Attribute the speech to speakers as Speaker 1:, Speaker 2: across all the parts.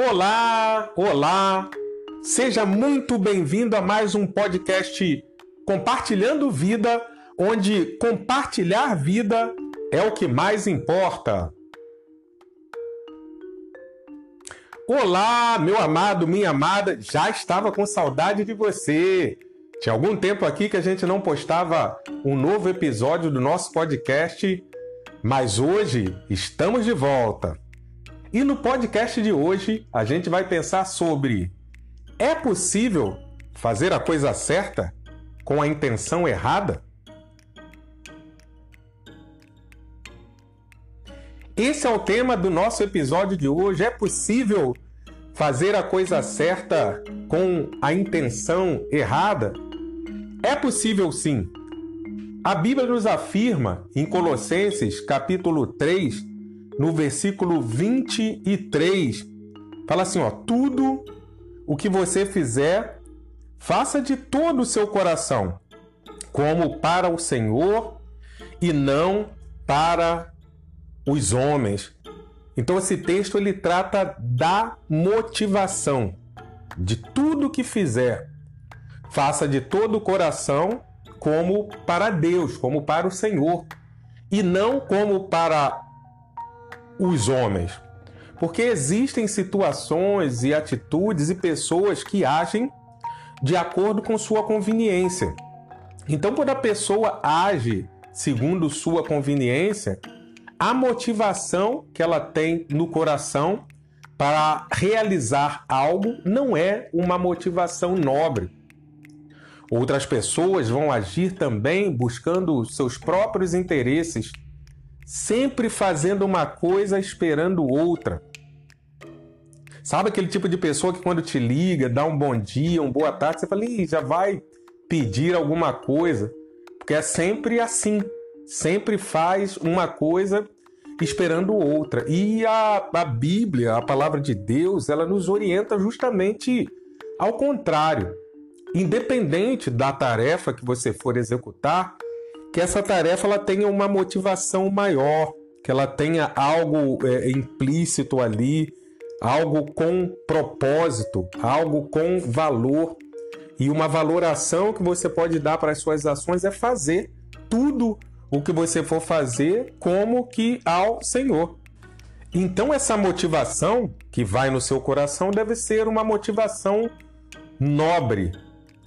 Speaker 1: Olá, olá! Seja muito bem-vindo a mais um podcast Compartilhando Vida, onde compartilhar vida é o que mais importa. Olá, meu amado, minha amada, já estava com saudade de você. Tinha algum tempo aqui que a gente não postava um novo episódio do nosso podcast, mas hoje estamos de volta. E no podcast de hoje a gente vai pensar sobre: é possível fazer a coisa certa com a intenção errada? Esse é o tema do nosso episódio de hoje. É possível fazer a coisa certa com a intenção errada? É possível sim. A Bíblia nos afirma em Colossenses, capítulo 3, no versículo 23, fala assim, ó: "Tudo o que você fizer, faça de todo o seu coração, como para o Senhor e não para os homens." Então esse texto ele trata da motivação de tudo que fizer. Faça de todo o coração como para Deus, como para o Senhor, e não como para os homens. Porque existem situações e atitudes e pessoas que agem de acordo com sua conveniência. Então, quando a pessoa age segundo sua conveniência, a motivação que ela tem no coração para realizar algo não é uma motivação nobre. Outras pessoas vão agir também buscando seus próprios interesses sempre fazendo uma coisa esperando outra. Sabe aquele tipo de pessoa que quando te liga, dá um bom dia, uma boa tarde, você fala, Ih, já vai pedir alguma coisa? Porque é sempre assim. Sempre faz uma coisa esperando outra. E a, a Bíblia, a palavra de Deus, ela nos orienta justamente ao contrário. Independente da tarefa que você for executar, que essa tarefa ela tenha uma motivação maior, que ela tenha algo é, implícito ali, algo com propósito, algo com valor. E uma valoração que você pode dar para as suas ações é fazer tudo o que você for fazer como que ao Senhor. Então essa motivação que vai no seu coração deve ser uma motivação nobre,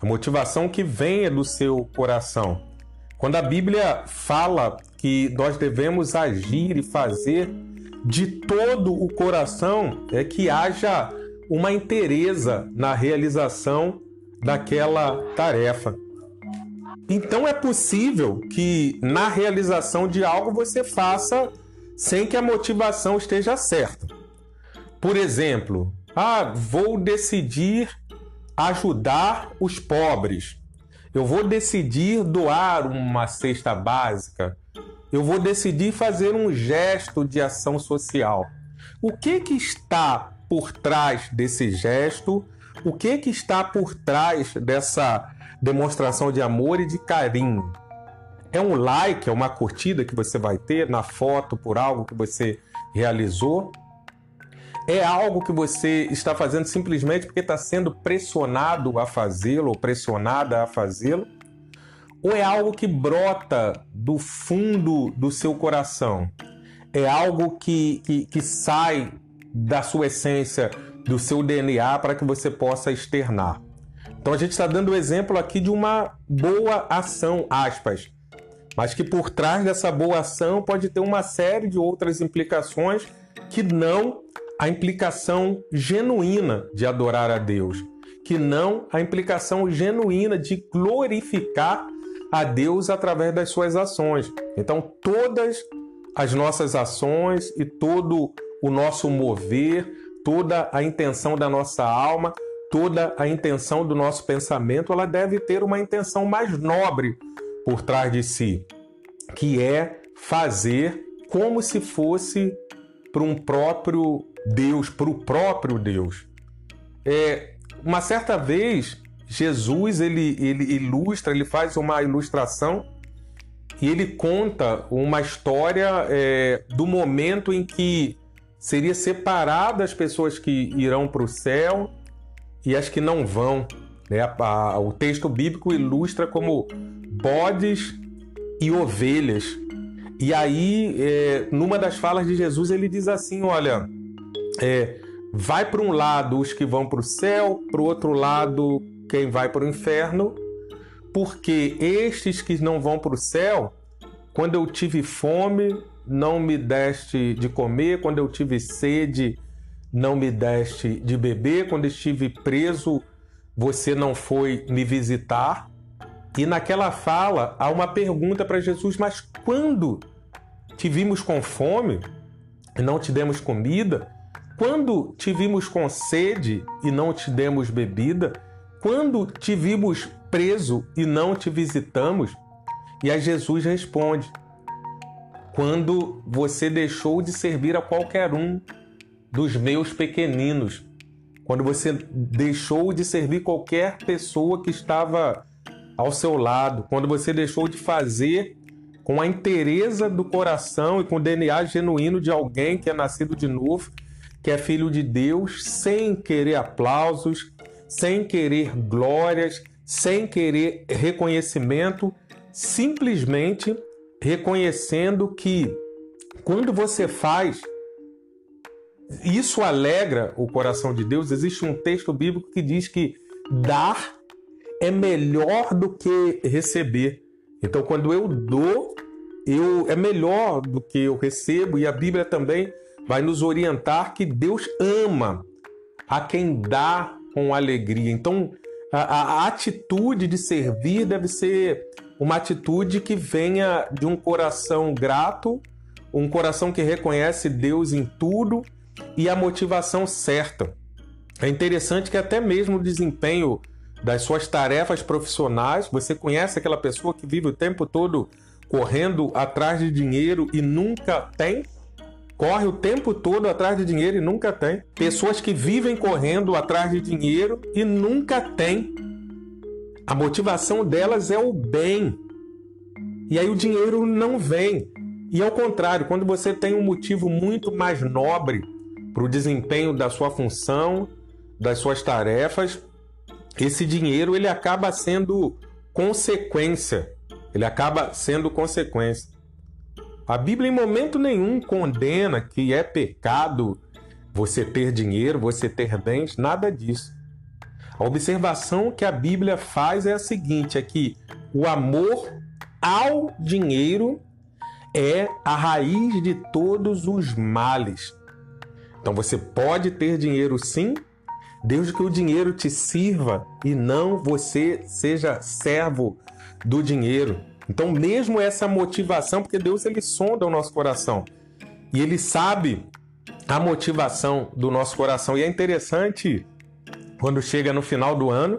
Speaker 1: a motivação que venha do seu coração. Quando a Bíblia fala que nós devemos agir e fazer de todo o coração, é que haja uma inteireza na realização daquela tarefa. Então é possível que na realização de algo você faça sem que a motivação esteja certa. Por exemplo, ah, vou decidir ajudar os pobres eu vou decidir doar uma cesta básica, eu vou decidir fazer um gesto de ação social. O que que está por trás desse gesto? O que que está por trás dessa demonstração de amor e de carinho? É um like, é uma curtida que você vai ter na foto por algo que você realizou? É algo que você está fazendo simplesmente porque está sendo pressionado a fazê-lo ou pressionada a fazê-lo? Ou é algo que brota do fundo do seu coração? É algo que, que, que sai da sua essência, do seu DNA, para que você possa externar? Então a gente está dando o exemplo aqui de uma boa ação, aspas, mas que por trás dessa boa ação pode ter uma série de outras implicações que não a implicação genuína de adorar a Deus, que não a implicação genuína de glorificar a Deus através das suas ações. Então, todas as nossas ações e todo o nosso mover, toda a intenção da nossa alma, toda a intenção do nosso pensamento, ela deve ter uma intenção mais nobre por trás de si, que é fazer como se fosse para um próprio Deus, para o próprio Deus. É, uma certa vez, Jesus ele, ele ilustra, ele faz uma ilustração e ele conta uma história é, do momento em que seria separada as pessoas que irão para o céu e as que não vão. Né? o texto bíblico ilustra como bodes e ovelhas. E aí, é, numa das falas de Jesus, ele diz assim: Olha, é, vai para um lado os que vão para o céu, para o outro lado quem vai para o inferno, porque estes que não vão para o céu, quando eu tive fome, não me deste de comer, quando eu tive sede, não me deste de beber, quando estive preso, você não foi me visitar. E naquela fala há uma pergunta para Jesus: Mas quando te vimos com fome e não te demos comida? Quando te vimos com sede e não te demos bebida? Quando te vimos preso e não te visitamos? E aí Jesus responde: Quando você deixou de servir a qualquer um dos meus pequeninos, quando você deixou de servir qualquer pessoa que estava ao seu lado, quando você deixou de fazer com a inteireza do coração e com o DNA genuíno de alguém que é nascido de novo, que é filho de Deus, sem querer aplausos, sem querer glórias, sem querer reconhecimento, simplesmente reconhecendo que quando você faz, isso alegra o coração de Deus. Existe um texto bíblico que diz que dar é melhor do que receber. Então, quando eu dou, eu é melhor do que eu recebo, e a Bíblia também vai nos orientar que Deus ama a quem dá com alegria. Então, a, a atitude de servir deve ser uma atitude que venha de um coração grato, um coração que reconhece Deus em tudo e a motivação certa. É interessante que até mesmo o desempenho das suas tarefas profissionais. Você conhece aquela pessoa que vive o tempo todo correndo atrás de dinheiro e nunca tem? Corre o tempo todo atrás de dinheiro e nunca tem. Pessoas que vivem correndo atrás de dinheiro e nunca tem. A motivação delas é o bem. E aí o dinheiro não vem. E ao contrário, quando você tem um motivo muito mais nobre para o desempenho da sua função, das suas tarefas, esse dinheiro ele acaba sendo consequência. Ele acaba sendo consequência. A Bíblia em momento nenhum condena que é pecado você ter dinheiro, você ter bens, nada disso. A observação que a Bíblia faz é a seguinte: é que o amor ao dinheiro é a raiz de todos os males. Então você pode ter dinheiro sim, Desde que o dinheiro te sirva e não você seja servo do dinheiro. Então, mesmo essa motivação, porque Deus ele sonda o nosso coração e ele sabe a motivação do nosso coração. E é interessante quando chega no final do ano,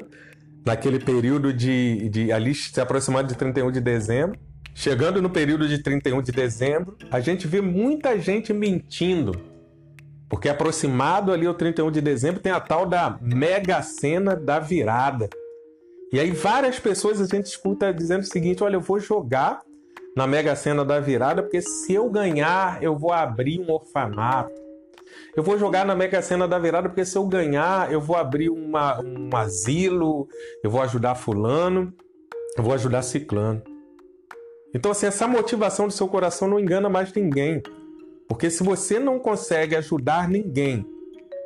Speaker 1: naquele período de, de ali se aproximando de 31 de dezembro, chegando no período de 31 de dezembro, a gente vê muita gente mentindo porque aproximado ali o 31 de dezembro tem a tal da mega cena da virada. E aí várias pessoas a gente escuta dizendo o seguinte: olha, eu vou jogar na mega cena da virada, porque se eu ganhar, eu vou abrir um orfanato. Eu vou jogar na mega cena da virada, porque se eu ganhar, eu vou abrir uma, um asilo, eu vou ajudar fulano, eu vou ajudar ciclano. Então, assim, essa motivação do seu coração não engana mais ninguém. Porque se você não consegue ajudar ninguém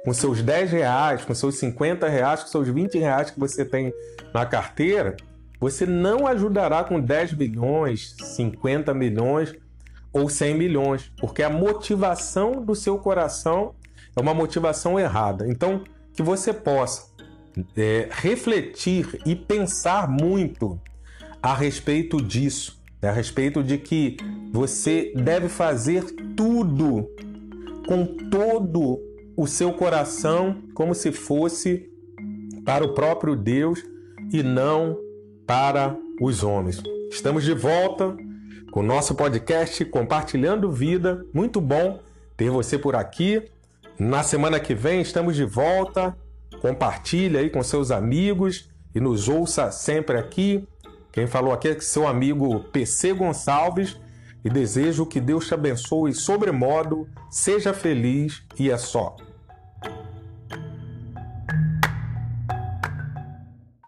Speaker 1: com seus 10 reais, com seus 50 reais, com seus 20 reais que você tem na carteira, você não ajudará com 10 milhões, 50 milhões ou 100 milhões, porque a motivação do seu coração é uma motivação errada. Então, que você possa é, refletir e pensar muito a respeito disso a respeito de que você deve fazer tudo com todo o seu coração, como se fosse para o próprio Deus e não para os homens. Estamos de volta com o nosso podcast Compartilhando Vida. Muito bom ter você por aqui. Na semana que vem estamos de volta. Compartilhe aí com seus amigos e nos ouça sempre aqui quem falou aqui é seu amigo PC Gonçalves, e desejo que Deus te abençoe sobremodo, seja feliz e é só.